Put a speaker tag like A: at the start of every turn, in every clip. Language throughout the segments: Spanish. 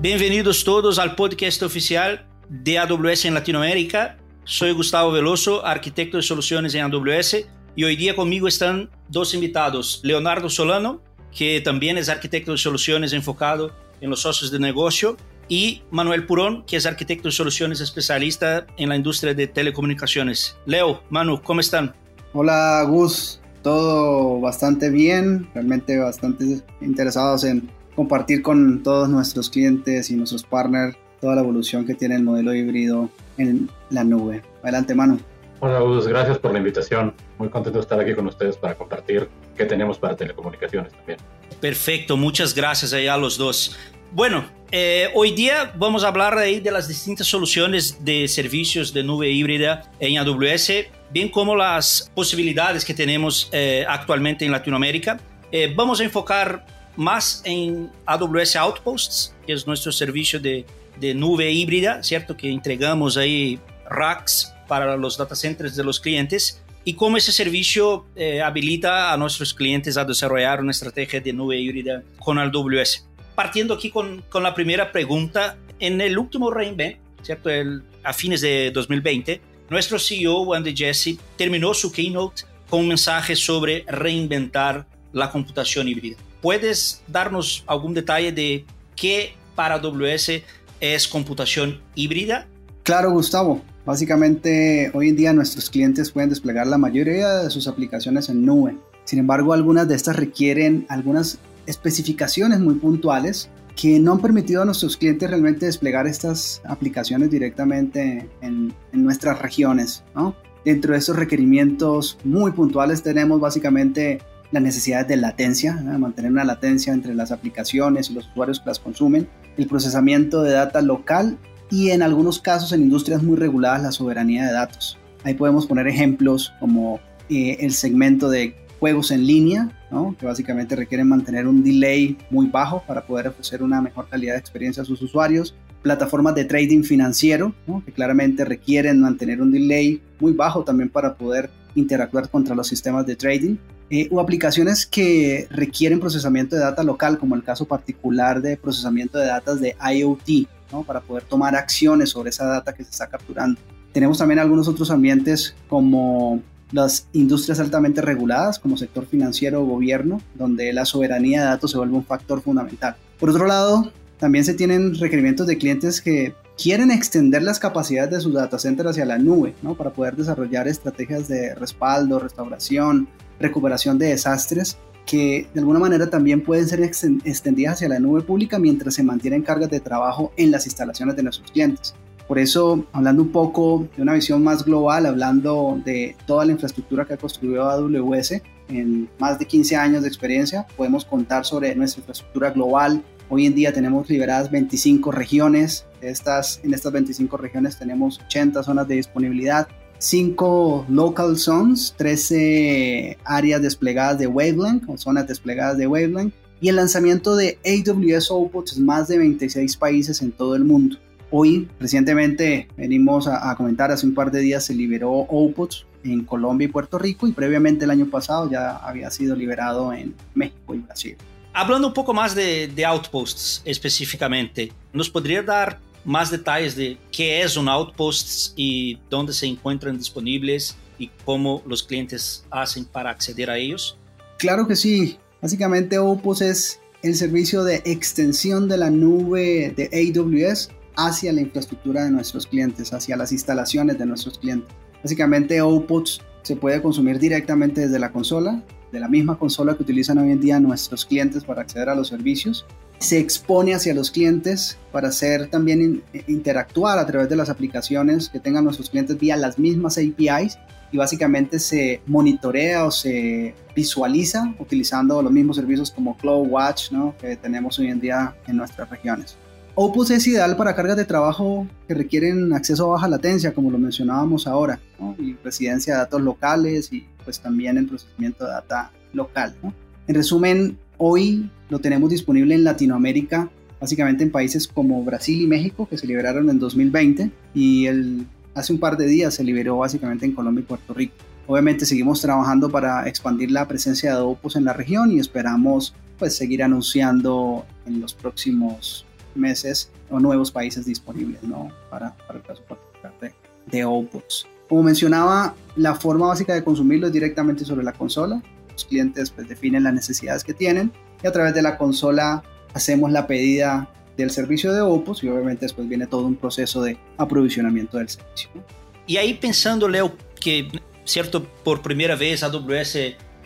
A: Bienvenidos todos al podcast oficial de AWS en Latinoamérica. Soy Gustavo Veloso, arquitecto de soluciones en AWS, y hoy día conmigo están dos invitados, Leonardo Solano, que también es arquitecto de soluciones enfocado en los socios de negocio, y Manuel Purón, que es arquitecto de soluciones especialista en la industria de telecomunicaciones. Leo, Manu, ¿cómo están?
B: Hola Gus, todo bastante bien, realmente bastante interesados en compartir con todos nuestros clientes y nuestros partners toda la evolución que tiene el modelo híbrido en la nube. Adelante, Manu.
C: Hola, Gus, gracias por la invitación. Muy contento de estar aquí con ustedes para compartir qué tenemos para telecomunicaciones también.
A: Perfecto, muchas gracias a los dos. Bueno, eh, hoy día vamos a hablar ahí de las distintas soluciones de servicios de nube híbrida en AWS, bien como las posibilidades que tenemos eh, actualmente en Latinoamérica. Eh, vamos a enfocar más en AWS Outposts, que es nuestro servicio de, de nube híbrida, ¿cierto? Que entregamos ahí racks para los data centers de los clientes y cómo ese servicio eh, habilita a nuestros clientes a desarrollar una estrategia de nube híbrida con AWS. Partiendo aquí con, con la primera pregunta, en el último reInvent, ¿cierto? El, a fines de 2020, nuestro CEO, Andy Jesse, terminó su keynote con un mensaje sobre reinventar la computación híbrida. ¿Puedes darnos algún detalle de qué para AWS es computación híbrida?
B: Claro, Gustavo. Básicamente, hoy en día nuestros clientes pueden desplegar la mayoría de sus aplicaciones en nube. Sin embargo, algunas de estas requieren algunas especificaciones muy puntuales que no han permitido a nuestros clientes realmente desplegar estas aplicaciones directamente en, nuestras regiones. Dentro de estos requerimientos muy puntuales tenemos básicamente las necesidades de latencia, mantener una latencia entre las aplicaciones y los usuarios que las consumen, el procesamiento de data local y en algunos casos en industrias muy reguladas la soberanía de datos. Ahí podemos poner ejemplos como eh, el segmento de juegos en línea, que básicamente requieren mantener un delay muy bajo para poder ofrecer una mejor calidad de experiencia a sus usuarios, plataformas de trading financiero, que claramente requieren mantener un delay muy bajo también para poder interactuar contra los sistemas de trading, eh, o aplicaciones que requieren procesamiento de data local, como el caso particular de procesamiento de datos de IoT, para poder tomar acciones sobre esa data que se está capturando. Tenemos también algunos otros ambientes como las industrias altamente reguladas, como sector financiero o gobierno, donde la soberanía de datos se vuelve un factor fundamental. Por otro lado, también se tienen requerimientos de clientes que quieren extender las capacidades de sus data centers hacia la nube, para poder desarrollar estrategias de respaldo, restauración, recuperación de desastres que de alguna manera también pueden ser extendidas hacia la nube pública mientras se mantienen cargas de trabajo en las instalaciones de nuestros clientes. Por eso, hablando un poco de una visión más global, hablando de toda la infraestructura que ha construido AWS en más de 15 años de experiencia, podemos contar sobre nuestra infraestructura global. Hoy en día tenemos liberadas 25 regiones. En estas 25 regiones tenemos 80 zonas de disponibilidad 5 local zones, 13 áreas desplegadas de Wavelength o zonas desplegadas de Wavelength y el lanzamiento de AWS Outposts en más de 26 países en todo el mundo. Hoy, recientemente, venimos a, comentar, hace un par de días se liberó Outposts en Colombia y Puerto Rico y previamente el año pasado ya había sido liberado en México y Brasil.
A: Hablando un poco más de, de Outposts específicamente, ¿nos podría dar más detalles de qué es un Outpost y dónde se encuentran disponibles y cómo los clientes hacen para acceder a ellos?
B: Claro que sí. Básicamente Outpost es el servicio de extensión de la nube de AWS hacia la infraestructura de nuestros clientes, hacia las instalaciones de nuestros clientes. Básicamente Outpost se puede consumir directamente desde la consola, de la misma consola que utilizan hoy en día nuestros clientes para acceder a los servicios se expone hacia los clientes para hacer también interactuar a través de las aplicaciones que tengan nuestros clientes vía las mismas APIs y básicamente se monitorea o se visualiza utilizando los mismos servicios como CloudWatch ¿no? que tenemos hoy en día en nuestras regiones. Opus es ideal para cargas de trabajo que requieren acceso a baja latencia, como lo mencionábamos ahora, y residencia de datos locales y pues también el procesamiento de data local. En resumen, hoy lo tenemos disponible en Latinoamérica, básicamente en países como Brasil y México, que se liberaron en 2020, y el, hace un par de días se liberó básicamente en Colombia y Puerto Rico. Obviamente seguimos trabajando para expandir la presencia de Opus en la región y esperamos pues seguir anunciando en los próximos meses o nuevos países disponibles ¿no? para, para el caso particular de, de Outputs. Como mencionaba, la forma básica de consumirlo es directamente sobre la consola. Los clientes pues, definen las necesidades que tienen y a través de la consola hacemos la pedida del servicio de Opus y obviamente después viene todo un proceso de aprovisionamiento del servicio.
A: Y ahí pensando, Leo, que cierto por primera vez AWS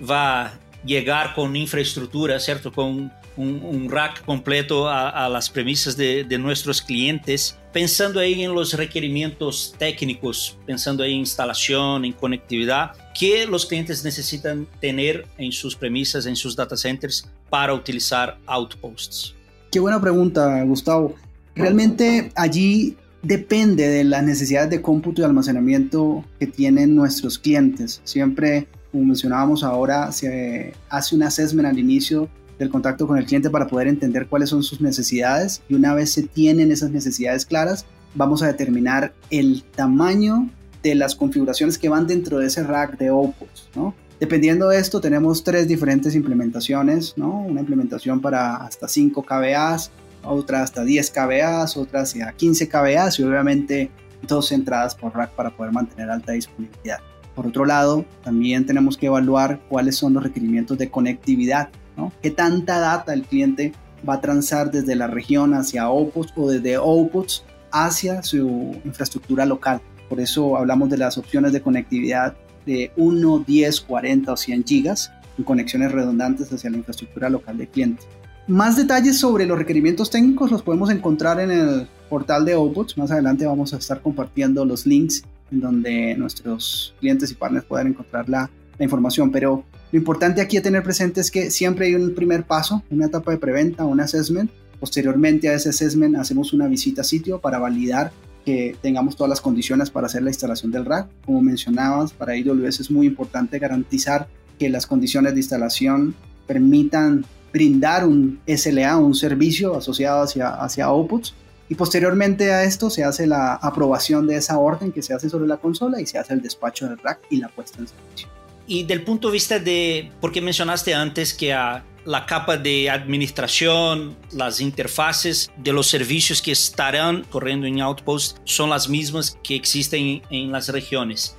A: va a llegar con infraestructura, cierto, con un, rack completo a, las premisas de, nuestros clientes, pensando ahí en los requerimientos técnicos, pensando ahí en instalación, en conectividad, que los clientes necesitan tener en sus premisas, en sus data centers para utilizar Outposts.
B: Qué buena pregunta, Gustavo. Realmente allí depende de las necesidades de cómputo y almacenamiento que tienen nuestros clientes. Siempre, como mencionábamos ahora, se hace un assessment al inicio del contacto con el cliente para poder entender cuáles son sus necesidades y una vez se tienen esas necesidades claras, vamos a determinar el tamaño de las configuraciones que van dentro de ese rack de Opus, ¿no? Dependiendo de esto, tenemos tres diferentes implementaciones, ¿no? Una implementación para hasta 5 kBAs, otra hasta 10 kBAs, otra hacia 15 kBAs y obviamente dos entradas por rack para poder mantener alta disponibilidad. Por otro lado, también tenemos que evaluar cuáles son los requerimientos de conectividad, ¿no? ¿Qué tanta data el cliente va a transar desde la región hacia Opus o desde Opus hacia su infraestructura local? Por eso hablamos de las opciones de conectividad de 1, 10, 40 o 100 gigas en conexiones redundantes hacia la infraestructura local del cliente. Más detalles sobre los requerimientos técnicos los podemos encontrar en el portal de Outputs. Más adelante vamos a estar compartiendo los links en donde nuestros clientes y partners puedan encontrar la información. Pero lo importante aquí a tener presente es que siempre hay un primer paso, una etapa de preventa, un assessment. Posteriormente a ese assessment hacemos una visita a sitio para validar que tengamos todas las condiciones para hacer la instalación del rack. Como mencionabas, para AWS es muy importante garantizar que las condiciones de instalación permitan brindar un SLA, un servicio asociado hacia, hacia outputs. Y posteriormente a esto se hace la aprobación de esa orden que se hace sobre la consola y se hace el despacho del rack y la puesta en servicio.
A: Y del punto de vista de, porque mencionaste antes que a la capa de administración, las interfaces de los servicios que estarán corriendo en Outpost son las mismas que existen en las regiones.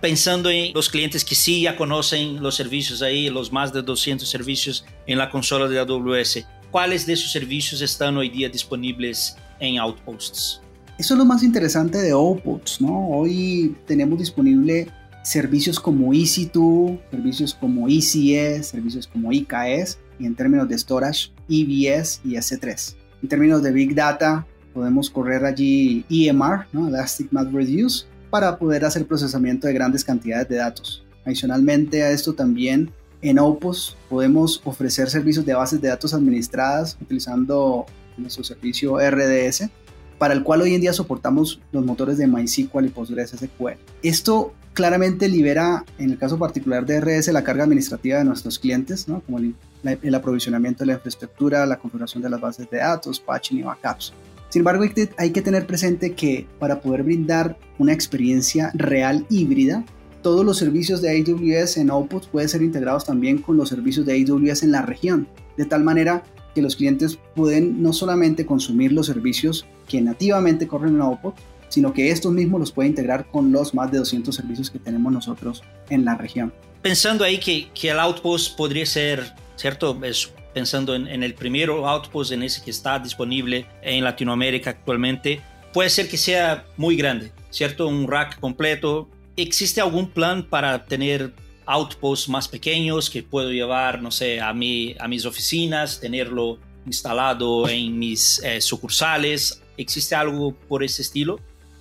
A: Pensando en los clientes que sí ya conocen los servicios ahí, los más de 200 servicios en la consola de AWS, ¿cuáles de esos servicios están hoy día disponibles en Outposts?
B: Eso es lo más interesante de Outposts, ¿no? Hoy tenemos disponible servicios como EC2, servicios como ECS, servicios como IKS, y en términos de storage, EBS y S3. En términos de Big Data, podemos correr allí EMR, ¿no? Elastic Math Reduce, para poder hacer procesamiento de grandes cantidades de datos. Adicionalmente a esto también en Opus podemos ofrecer servicios de bases de datos administradas utilizando nuestro servicio RDS, para el cual hoy en día soportamos los motores de MySQL y PostgreSQL. Esto claramente libera, en el caso particular de RS, la carga administrativa de nuestros clientes, como el, el, aprovisionamiento de la infraestructura, la configuración de las bases de datos, patching y backups. Sin embargo, hay que, tener presente que para poder brindar una experiencia real híbrida, todos los servicios de AWS en Outputs pueden ser integrados también con los servicios de AWS en la región, de tal manera que los clientes pueden no solamente consumir los servicios que nativamente corren en Outputs, sino que estos mismos los puede integrar con los más de 200 servicios que tenemos nosotros en la región.
A: Pensando ahí que, que el Outpost podría ser, ¿cierto? Es, pensando en, en, el primero Outpost, en ese que está disponible en Latinoamérica actualmente, puede ser que sea muy grande, ¿cierto? Un rack completo. ¿Existe algún plan para tener outposts más pequeños que puedo llevar, no sé, a, mi, a mis oficinas, tenerlo instalado en mis eh, sucursales? ¿Existe algo por ese estilo?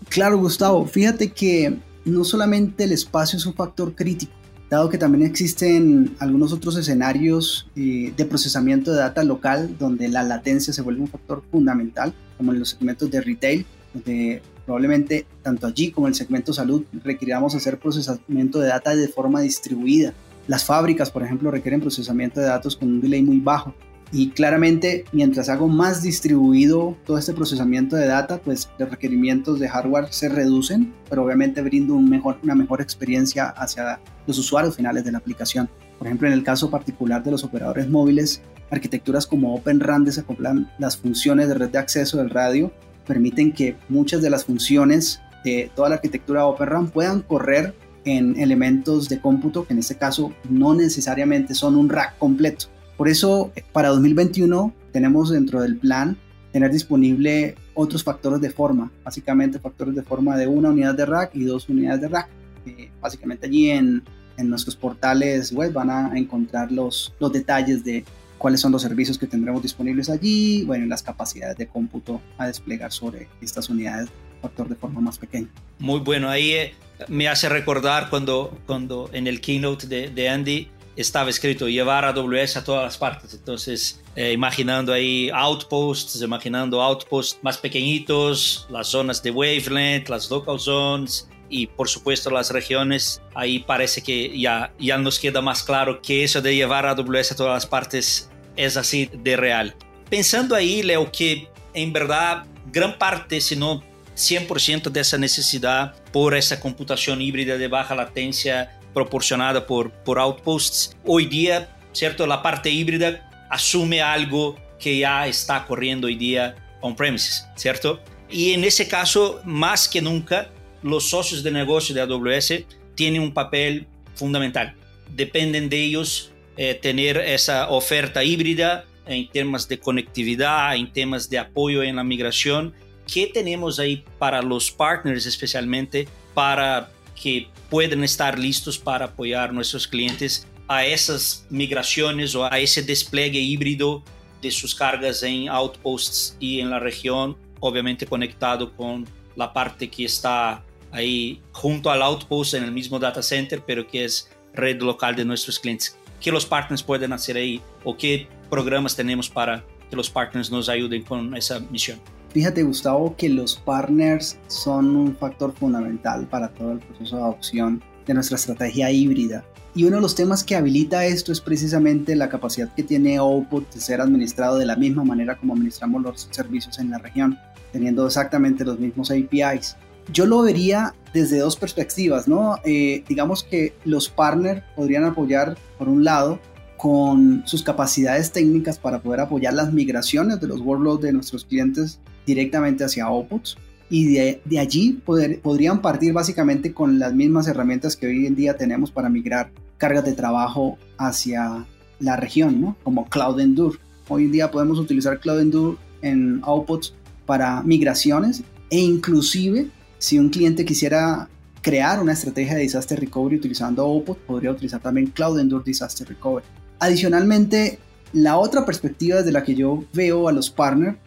B: Claro, Gustavo. Fíjate que no solamente el espacio es un factor crítico, dado que también existen algunos otros escenarios eh, de procesamiento de data local donde la latencia se vuelve un factor fundamental, como en los segmentos de retail, donde probablemente tanto allí como en el segmento salud requeriramos hacer procesamiento de data de forma distribuida. Las fábricas, por ejemplo, requieren procesamiento de datos con un delay muy bajo. Y claramente, mientras hago más distribuido todo este procesamiento de data, pues los requerimientos de hardware se reducen, pero obviamente brindo una mejor experiencia hacia los usuarios finales de la aplicación. Por ejemplo, en el caso particular de los operadores móviles, arquitecturas como Open RAN desacoplan las funciones de red de acceso del radio, permiten que muchas de las funciones de toda la arquitectura Open RAN puedan correr en elementos de cómputo que en este caso no necesariamente son un rack completo. Por eso para 2021 tenemos dentro del plan tener disponible otros factores de forma, básicamente factores de forma de una unidad de rack y dos unidades de rack. Eh, básicamente allí en, en, nuestros portales web van a encontrar los, los detalles de cuáles son los servicios que tendremos disponibles allí, bueno, las capacidades de cómputo a desplegar sobre estas unidades factor de forma más pequeña.
A: Muy bueno, ahí eh, me hace recordar cuando, cuando en el keynote de, de Andy estaba escrito llevar AWS a todas las partes. Entonces, eh, imaginando ahí outposts, imaginando outposts más pequeñitos, las zonas de wavelength, las local zones y por supuesto las regiones. Ahí parece que ya, ya nos queda más claro que eso de llevar AWS a todas las partes es así de real. Pensando ahí, Leo, que en verdad gran parte, si no 100% de esa necesidad por esa computación híbrida de baja latencia proporcionada por, por outposts. Hoy día, ¿cierto? La parte híbrida asume algo que ya está corriendo hoy día on-premises, ¿cierto? Y en ese caso, más que nunca, los socios de negocio de AWS tienen un papel fundamental. Dependen de ellos eh, tener esa oferta híbrida en temas de conectividad, en temas de apoyo en la migración. ¿Qué tenemos ahí para los partners especialmente para que pueden estar listos para apoyar a nuestros clientes a esas migraciones o a ese despliegue híbrido de sus cargas en outposts y en la región, obviamente conectado con la parte que está ahí junto al outpost en el mismo data center, pero que es red local de nuestros clientes. ¿Qué los partners pueden hacer ahí o qué programas tenemos para que los partners nos ayuden con esa misión?
B: Fíjate, Gustavo, que los partners son un factor fundamental para todo el proceso de adopción de nuestra estrategia híbrida. Y uno de los temas que habilita esto es precisamente la capacidad que tiene Output de ser administrado de la misma manera como administramos los servicios en la región, teniendo exactamente los mismos APIs. Yo lo vería desde dos perspectivas, ¿no? Eh, digamos que los partners podrían apoyar, por un lado, con sus capacidades técnicas para poder apoyar las migraciones de los workloads de nuestros clientes directamente hacia outputs y de, allí podrían partir básicamente con las mismas herramientas que hoy en día tenemos para migrar cargas de trabajo hacia la región, ¿no? como Cloud Endure. Hoy en día podemos utilizar Cloud Endure en outputs para migraciones e inclusive si un cliente quisiera crear una estrategia de disaster recovery utilizando Output, podría utilizar también Cloud Endure Disaster Recovery. Adicionalmente, la otra perspectiva desde la que yo veo a los partners,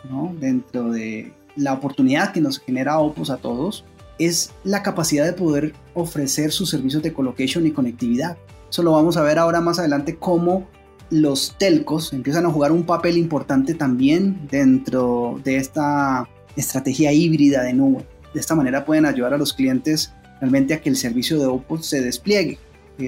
B: dentro de la oportunidad que nos genera Opus a todos, es la capacidad de poder ofrecer sus servicios de colocation y conectividad. Eso lo vamos a ver ahora más adelante cómo los telcos empiezan a jugar un papel importante también dentro de esta estrategia híbrida de nube. De esta manera pueden ayudar a los clientes realmente a que el servicio de Opus se despliegue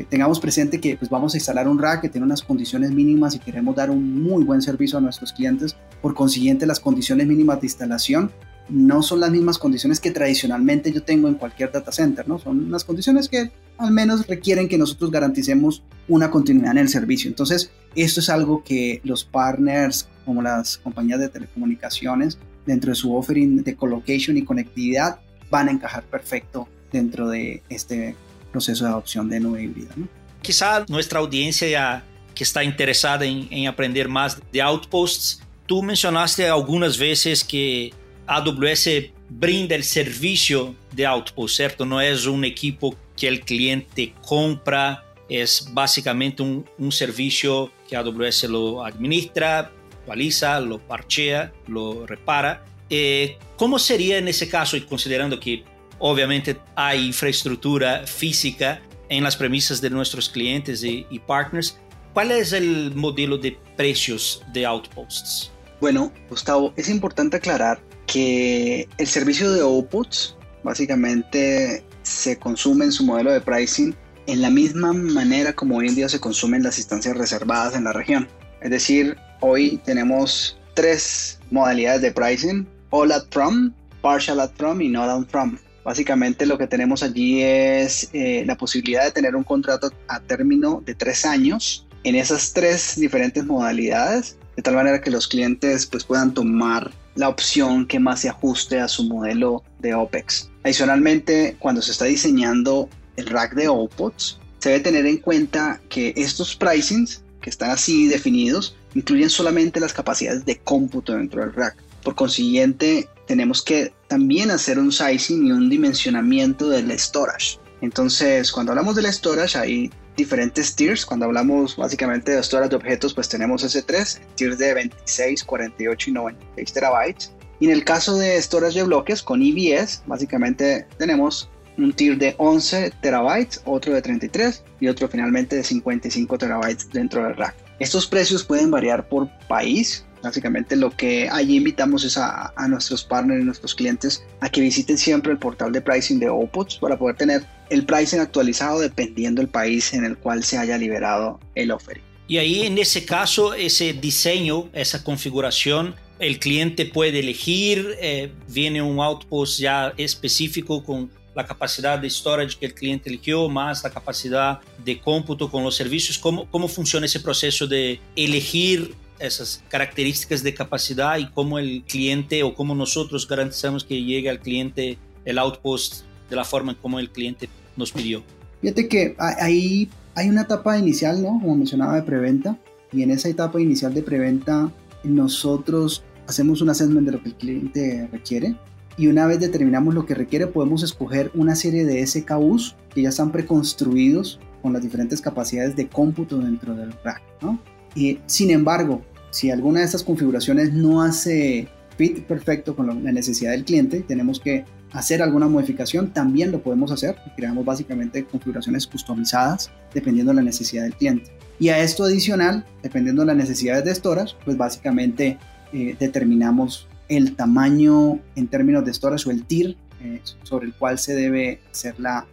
B: tengamos presente que pues, vamos a instalar un rack que tiene unas condiciones mínimas y queremos dar un muy buen servicio a nuestros clientes. Por consiguiente, las condiciones mínimas de instalación no son las mismas condiciones que tradicionalmente yo tengo en cualquier data center, ¿no? Son unas condiciones que al menos requieren que nosotros garanticemos una continuidad en el servicio. Entonces, esto es algo que los partners, como las compañías de telecomunicaciones, dentro de su offering de colocation y conectividad, van a encajar perfecto dentro de este proceso de adopción de nube híbrida. ¿no?
A: Quizá nuestra audiencia ya que está interesada en, en aprender más de Outposts, tú mencionaste algunas veces que AWS brinda el servicio de Outpost, ¿cierto? No es un equipo que el cliente compra, es básicamente un, un servicio que AWS lo administra, actualiza, lo parchea, lo repara. Eh, ¿Cómo sería en ese caso, y considerando que Obviamente hay infraestructura física en las premisas de nuestros clientes y, partners. ¿Cuál es el modelo de precios de Outposts?
B: Bueno, Gustavo, es importante aclarar que el servicio de Outposts básicamente se consume en su modelo de pricing en la misma manera como hoy en día se consumen las instancias reservadas en la región. Es decir, hoy tenemos tres modalidades de pricing, all at from, partial at from y not on from. Básicamente lo que tenemos allí es eh, la posibilidad de tener un contrato a término de tres años. En esas tres diferentes modalidades de tal manera que los clientes pues, puedan tomar la opción que más se ajuste a su modelo de OPEX. Adicionalmente, cuando se está diseñando el rack de OPOTS, se debe tener en cuenta que estos pricings que están así definidos incluyen solamente las capacidades de cómputo dentro del rack. Por consiguiente, tenemos que también hacer un sizing y un dimensionamiento del storage. Entonces, cuando hablamos del storage, hay diferentes tiers. Cuando hablamos básicamente de storage de objetos, pues tenemos S3, tiers de 26, 48 y 96 terabytes. Y en el caso de storage de bloques con EBS, básicamente tenemos un tier de 11 terabytes, otro de 33 y otro finalmente de 55 terabytes dentro del rack. Estos precios pueden variar por país. Básicamente lo que allí invitamos es a, nuestros partners y nuestros clientes a que visiten siempre el portal de pricing de Opots para poder tener el pricing actualizado dependiendo del país en el cual se haya liberado el offering.
A: Y ahí en ese caso, ese diseño, esa configuración, el cliente puede elegir, eh, viene un outpost ya específico con la capacidad de storage que el cliente eligió, más la capacidad de cómputo con los servicios. ¿Cómo, cómo funciona ese proceso de elegir esas características de capacidad y cómo el cliente o cómo nosotros garantizamos que llegue al cliente el outpost de la forma como el cliente nos pidió?
B: Fíjate que ahí hay una etapa inicial, ¿no? Como mencionaba, de preventa. Y en esa etapa inicial de preventa, nosotros hacemos un assessment de lo que el cliente requiere y una vez determinamos lo que requiere podemos escoger una serie de SKUs que ya están preconstruidos con las diferentes capacidades de cómputo dentro del rack. ¿no? Y, sin embargo, si alguna de estas configuraciones no hace fit perfecto con la necesidad del cliente, tenemos que hacer alguna modificación, también lo podemos hacer. Creamos básicamente configuraciones customizadas dependiendo de la necesidad del cliente. Y a esto adicional, dependiendo de las necesidades de storage, pues básicamente eh, determinamos el tamaño en términos de storage o el tier eh, sobre el cual se debe hacer la,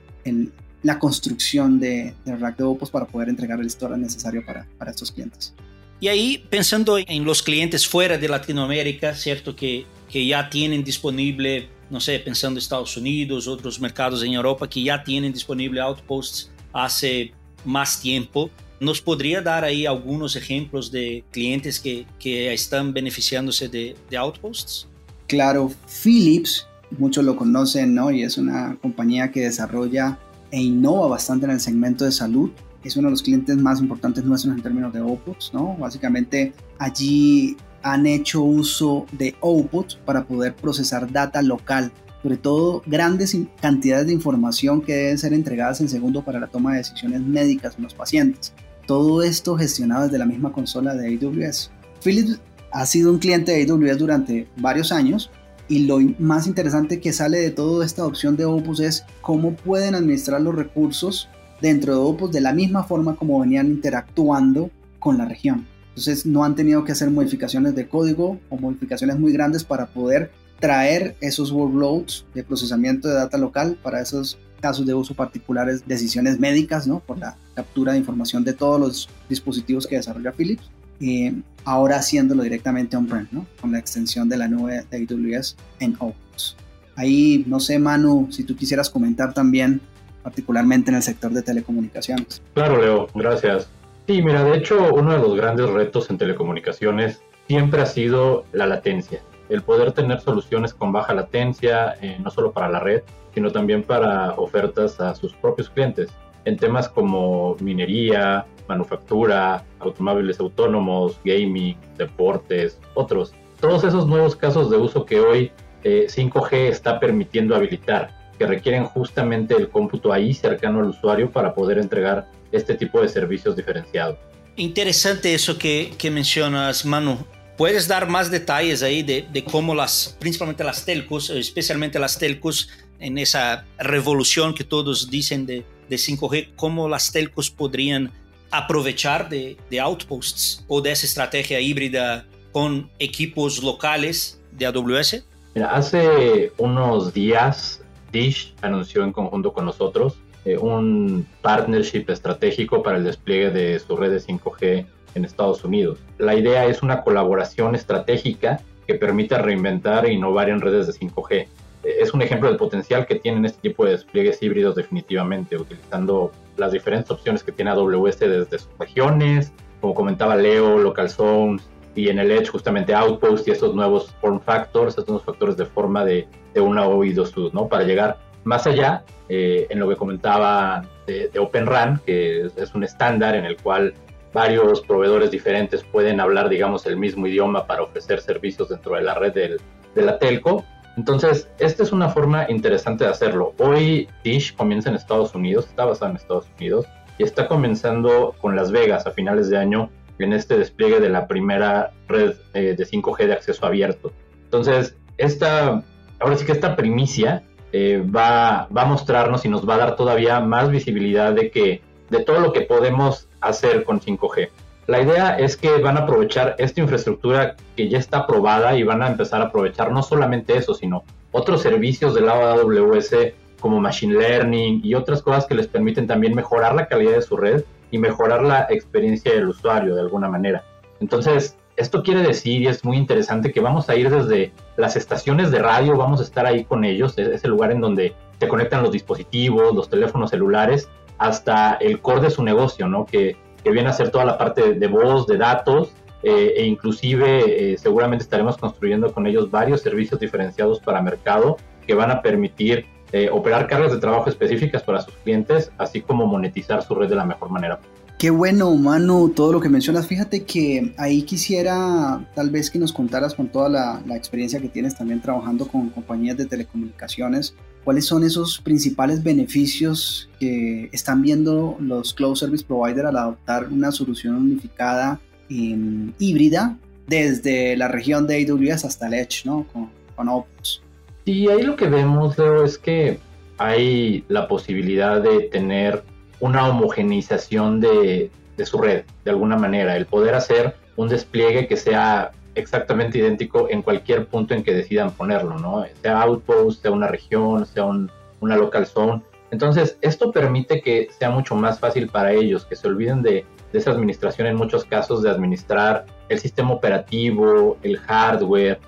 B: la construcción de, rack de Opus para poder entregar el storage necesario para, para estos clientes.
A: Y ahí, pensando en los clientes fuera de Latinoamérica, ¿cierto? Que, que ya tienen disponible, no sé, pensando en Estados Unidos, otros mercados en Europa, que ya tienen disponible Outposts hace más tiempo. ¿Nos podría dar ahí algunos ejemplos de clientes que, que están beneficiándose de, de, Outposts?
B: Claro, Philips, muchos lo conocen, ¿no? Y es una compañía que desarrolla e innova bastante en el segmento de salud. Es uno de los clientes más importantes nuestros en términos de Outposts, ¿no? Básicamente allí han hecho uso de Outputs para poder procesar data local, sobre todo grandes cantidades de información que deben ser entregadas en segundo para la toma de decisiones médicas en los pacientes. Todo esto gestionado desde la misma consola de AWS. Philips ha sido un cliente de AWS durante varios años y lo más interesante que sale de toda esta opción de Opus es cómo pueden administrar los recursos dentro de Opus de la misma forma como venían interactuando con la región. Entonces no han tenido que hacer modificaciones de código o modificaciones muy grandes para poder traer esos workloads de procesamiento de data local para esos casos de uso particulares, decisiones médicas, ¿no? Por la captura de información de todos los dispositivos que desarrolla Philips. Y ahora haciéndolo directamente on-prem, ¿no? Con la extensión de la nube de AWS en Opus. Ahí, no sé, Manu, si tú quisieras comentar también, particularmente en el sector de telecomunicaciones.
C: Claro, Leo, gracias. Sí, mira, de hecho, uno de los grandes retos en telecomunicaciones siempre ha sido la latencia. El poder tener soluciones con baja latencia, eh, no solo para la red, sino también para ofertas a sus propios clientes en temas como minería, manufactura, automóviles autónomos, gaming, deportes, otros. Todos esos nuevos casos de uso que hoy 5G eh, está permitiendo habilitar, que requieren justamente el cómputo ahí cercano al usuario para poder entregar este tipo de servicios diferenciados.
A: Interesante eso que, mencionas, Manu. ¿Puedes dar más detalles ahí de, cómo las, principalmente las telcos, especialmente las telcos, en esa revolución que todos dicen de 5G, cómo las telcos podrían aprovechar de, de, outposts o de esa estrategia híbrida con equipos locales de AWS?
C: Hace unos días Dish anunció en conjunto con nosotros eh, un partnership estratégico para el despliegue de su red de 5G en Estados Unidos. La idea es una colaboración estratégica que permita reinventar e innovar en redes de 5G es un ejemplo del potencial que tienen este tipo de despliegues híbridos definitivamente, utilizando las diferentes opciones que tiene AWS desde sus regiones, como comentaba Leo, Local Zones, y en el Edge justamente Outpost y estos nuevos form factors, estos nuevos factores de forma de, de una oído sud, ¿no? Para llegar más allá eh, en lo que comentaba de, de Open RAN, que es, un estándar en el cual varios proveedores diferentes pueden hablar, digamos, el mismo idioma para ofrecer servicios dentro de la red del, de la telco. Entonces, esta es una forma interesante de hacerlo. Hoy Dish comienza en Estados Unidos, está basado en Estados Unidos, y está comenzando con Las Vegas a finales de año en este despliegue de la primera red eh, de 5G de acceso abierto. Entonces, esta, ahora sí que esta primicia eh, va, va a mostrarnos y nos va a dar todavía más visibilidad de que de todo lo que podemos hacer con 5G. La idea es que van a aprovechar esta infraestructura que ya está aprobada y van a empezar a aprovechar no solamente eso, sino otros servicios del AWS como Machine Learning y otras cosas que les permiten también mejorar la calidad de su red y mejorar la experiencia del usuario de alguna manera. Entonces, esto quiere decir, y es muy interesante, que vamos a ir desde las estaciones de radio, vamos a estar ahí con ellos, es el lugar en donde se conectan los dispositivos, los teléfonos celulares, hasta el core de su negocio, ¿no? Que, que viene a ser toda la parte de, voz, de datos, eh, e inclusive eh, seguramente estaremos construyendo con ellos varios servicios diferenciados para mercado que van a permitir eh, operar cargas de trabajo específicas para sus clientes, así como monetizar su red de la mejor manera.
B: Qué bueno, Manu, todo lo que mencionas. Fíjate que ahí quisiera tal vez que nos contaras con toda la, experiencia que tienes también trabajando con compañías de telecomunicaciones, cuáles son esos principales beneficios que están viendo los Cloud Service Provider al adoptar una solución unificada en híbrida desde la región de AWS hasta el Edge, ¿no? Con, con Opus.
C: Sí, ahí lo que vemos, Leo, es que hay la posibilidad de tener una homogeneización de, su red, de alguna manera, el poder hacer un despliegue que sea exactamente idéntico en cualquier punto en que decidan ponerlo, ¿no? Sea outpost, sea una región, sea una local zone. Entonces, esto permite que sea mucho más fácil para ellos, que se olviden de, de esa administración en muchos casos, de administrar el sistema operativo, el hardware,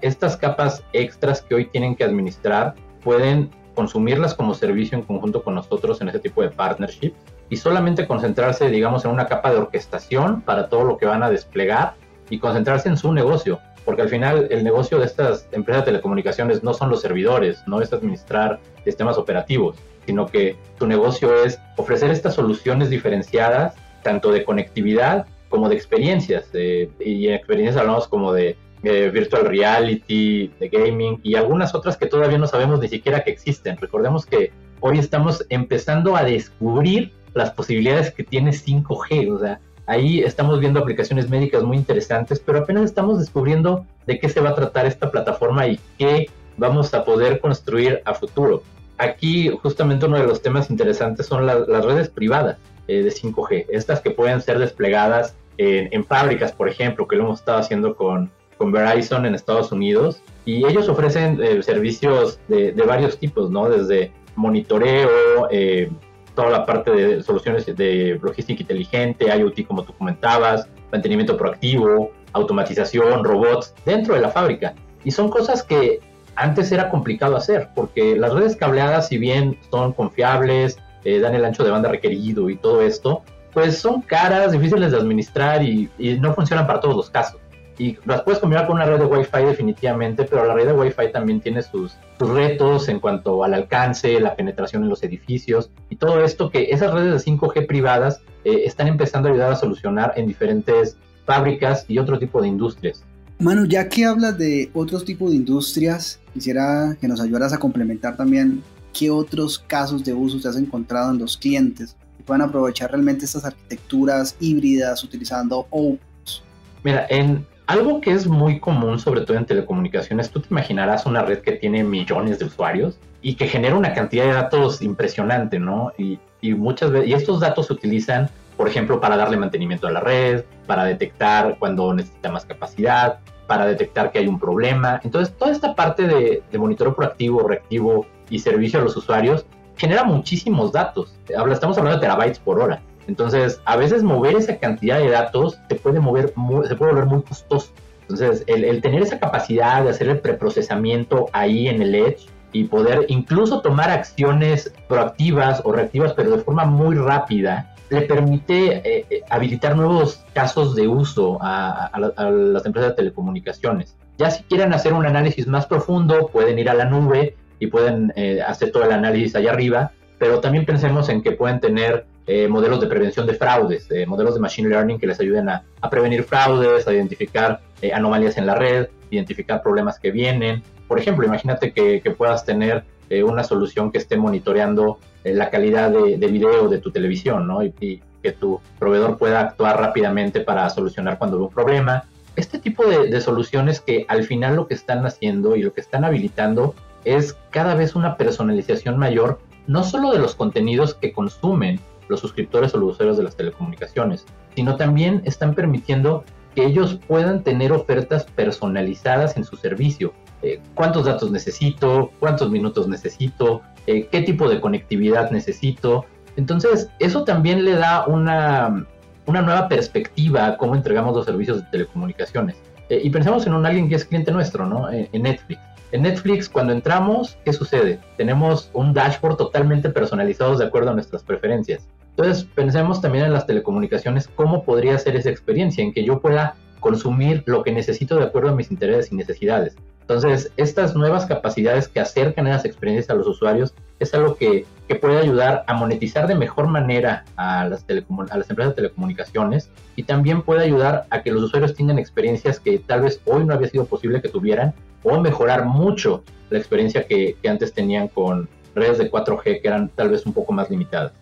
C: estas capas extras que hoy tienen que administrar pueden consumirlas como servicio en conjunto con nosotros en ese tipo de partnership y solamente concentrarse, digamos, en una capa de orquestación para todo lo que van a desplegar y concentrarse en su negocio, porque al final el negocio de estas empresas de telecomunicaciones no son los servidores, no es administrar sistemas operativos, sino que su negocio es ofrecer estas soluciones diferenciadas, tanto de conectividad como de experiencias. y en experiencias hablamos como de virtual reality, de gaming y algunas otras que todavía no sabemos ni siquiera que existen. Recordemos que hoy estamos empezando a descubrir las posibilidades que tiene 5G, o sea, ahí estamos viendo aplicaciones médicas muy interesantes, pero apenas estamos descubriendo de qué se va a tratar esta plataforma y qué vamos a poder construir a futuro. Aquí justamente uno de los temas interesantes son las redes privadas eh, de 5G, estas que pueden ser desplegadas en, en, fábricas, por ejemplo, que lo hemos estado haciendo con, con Verizon en Estados Unidos y ellos ofrecen eh, servicios de, varios tipos, ¿no? Desde monitoreo, eh, toda la parte de soluciones de logística inteligente, IoT como tú comentabas, mantenimiento proactivo, automatización, robots dentro de la fábrica. Y son cosas que antes era complicado hacer, porque las redes cableadas, si bien son confiables, eh, dan el ancho de banda requerido y todo esto, pues son caras, difíciles de administrar y no funcionan para todos los casos y las puedes combinar con una red de Wi-Fi definitivamente, pero la red de Wi-Fi también tiene sus, retos en cuanto al alcance, la penetración en los edificios y todo esto que esas redes de 5G privadas eh, están empezando a ayudar a solucionar en diferentes fábricas y otro tipo de industrias.
B: Manu, ya que hablas de otros tipos de industrias, quisiera que nos ayudaras a complementar también qué otros casos de uso te has encontrado en los clientes que puedan aprovechar realmente estas arquitecturas híbridas utilizando OPUS.
C: Mira, en, algo que es muy común, sobre todo en telecomunicaciones, tú te imaginarás una red que tiene millones de usuarios y que genera una cantidad de datos impresionante, ¿no? Y, muchas veces, y estos datos se utilizan, por ejemplo, para darle mantenimiento a la red, para detectar cuando necesita más capacidad, para detectar que hay un problema. Entonces, toda esta parte de, de monitoreo proactivo, reactivo y servicio a los usuarios genera muchísimos datos. Estamos hablando de terabytes por hora. Entonces, a veces mover esa cantidad de datos se puede mover, se puede volver muy costoso. Entonces, el, tener esa capacidad de hacer el preprocesamiento ahí en el Edge y poder incluso tomar acciones proactivas o reactivas, pero de forma muy rápida, le permite eh, eh, habilitar nuevos casos de uso a, las empresas de telecomunicaciones. Ya si quieren hacer un análisis más profundo, pueden ir a la nube y pueden eh, hacer todo el análisis allá arriba, pero también pensemos en que pueden tener modelos de prevención de fraudes, modelos de machine learning que les ayuden a, prevenir fraudes, a identificar anomalías en la red, identificar problemas que vienen. Por ejemplo, imagínate que, que puedas tener una solución que esté monitoreando eh, la calidad de, video de tu televisión, ¿no? Y, que tu proveedor pueda actuar rápidamente para solucionar cuando ve un problema. Este tipo de, soluciones que al final lo que están haciendo y lo que están habilitando es cada vez una personalización mayor, no solo de los contenidos que consumen los suscriptores o los usuarios de las telecomunicaciones, sino también están permitiendo que ellos puedan tener ofertas personalizadas en su servicio. Eh, ¿Cuántos datos necesito? ¿Cuántos minutos necesito? Eh, qué tipo de conectividad necesito. Entonces, eso también le da una, nueva perspectiva a cómo entregamos los servicios de telecomunicaciones. Eh, y pensemos en un alguien que es cliente nuestro, ¿no? En, Netflix. En Netflix, cuando entramos, ¿qué sucede? Tenemos un dashboard totalmente personalizado de acuerdo a nuestras preferencias. Entonces, pensemos también en las telecomunicaciones, cómo podría ser esa experiencia en que yo pueda consumir lo que necesito de acuerdo a mis intereses y necesidades. Entonces, estas nuevas capacidades que acercan esas experiencias a los usuarios es algo que, puede ayudar a monetizar de mejor manera a las, a las empresas de telecomunicaciones y también puede ayudar a que los usuarios tengan experiencias que tal vez hoy no había sido posible que tuvieran o mejorar mucho la experiencia que, antes tenían con redes de 4G que eran tal vez un poco más limitadas.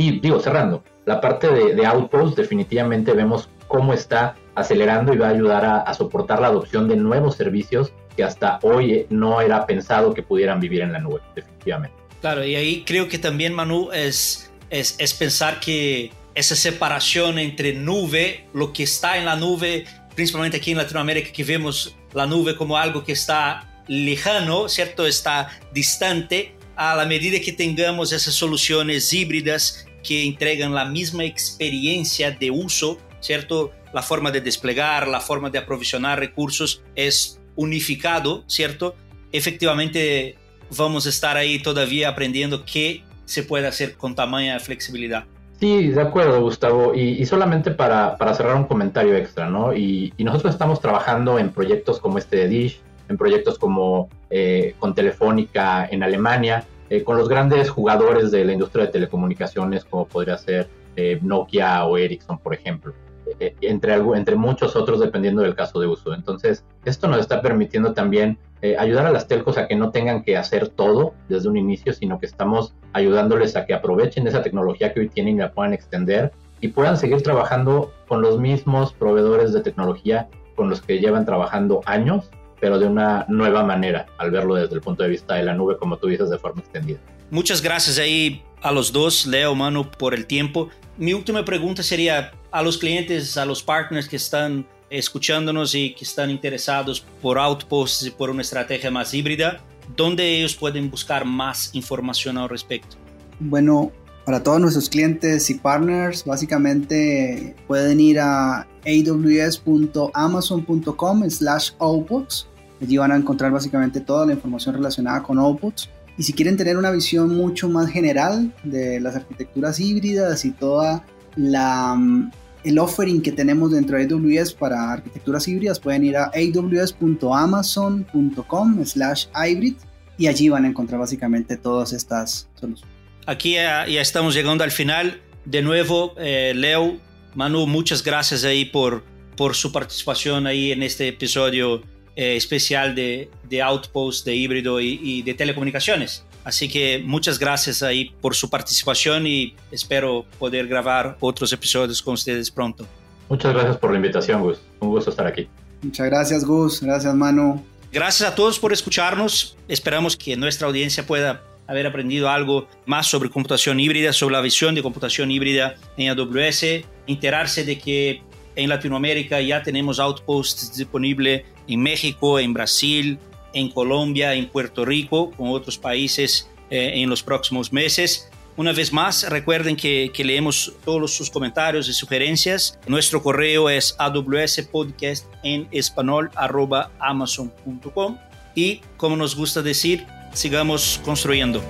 C: Y digo, cerrando, la parte de, de Outpost definitivamente vemos cómo está acelerando y va a ayudar a, soportar la adopción de nuevos servicios que hasta hoy eh, no era pensado que pudieran vivir en la nube, definitivamente.
A: Claro, y ahí creo que también, Manu, es, es, es pensar que esa separación entre nube, lo que está en la nube, principalmente aquí en Latinoamérica, que vemos la nube como algo que está lejano, ¿cierto? Está distante, a la medida que tengamos esas soluciones híbridas que entregan la misma experiencia de uso, ¿cierto? La forma de desplegar, la forma de aprovisionar recursos es unificado, ¿cierto? Efectivamente, vamos a estar ahí todavía aprendiendo qué se puede hacer con tamaña flexibilidad.
C: Sí, de acuerdo, Gustavo. Y, solamente para, para, cerrar un comentario extra, ¿no? Y, nosotros estamos trabajando en proyectos como este de Dish, en proyectos como eh, con Telefónica en Alemania, eh, con los grandes jugadores de la industria de telecomunicaciones, como podría ser eh, Nokia o Ericsson, por ejemplo. Eh, entre, entre muchos otros dependiendo del caso de uso. Entonces, esto nos está permitiendo también ayudar a las telcos a que no tengan que hacer todo desde un inicio, sino que estamos ayudándoles a que aprovechen esa tecnología que hoy tienen y la puedan extender y puedan seguir trabajando con los mismos proveedores de tecnología con los que llevan trabajando años, pero de una nueva manera, al verlo desde el punto de vista de la nube, como tú dices, de forma extendida.
A: Muchas gracias ahí a los dos, Leo, Manu, por el tiempo. Mi última pregunta sería, a los clientes, a los partners que están escuchándonos y que están interesados por Outposts y por una estrategia más híbrida, ¿dónde ellos pueden buscar más información al respecto?
B: Bueno, para todos nuestros clientes y partners, básicamente pueden ir a aws.amazon.com slash outputs. Allí van a encontrar básicamente toda la información relacionada con outputs. Y si quieren tener una visión mucho más general de las arquitecturas híbridas y toda la mm, el offering que tenemos dentro de AWS para arquitecturas híbridas, pueden ir a aws.amazon.com slash hybrid y allí van a encontrar básicamente todas estas soluciones.
A: Aquí ya, estamos llegando al final. De nuevo, eh, Leo, Manu, muchas gracias ahí por, por su participación ahí en este episodio eh, especial de, de Outpost, de híbrido y de telecomunicaciones. Así que muchas gracias ahí por su participación y espero poder grabar otros episodios con ustedes pronto.
C: Muchas gracias por la invitación, Gus. Un gusto estar aquí.
B: Muchas gracias, Gus. Gracias, Manu.
A: Gracias a todos por escucharnos. Esperamos que nuestra audiencia pueda haber aprendido algo más sobre computación híbrida, sobre la visión de computación híbrida en AWS, enterarse de que en Latinoamérica ya tenemos Outposts disponible en México, en Brasil, en Colombia, en Puerto Rico, con otros países eh, en los próximos meses. Una vez más, recuerden que, leemos todos sus comentarios y sugerencias. Nuestro correo es awspodcast en español amazon.com y como nos gusta decir, sigamos construyendo.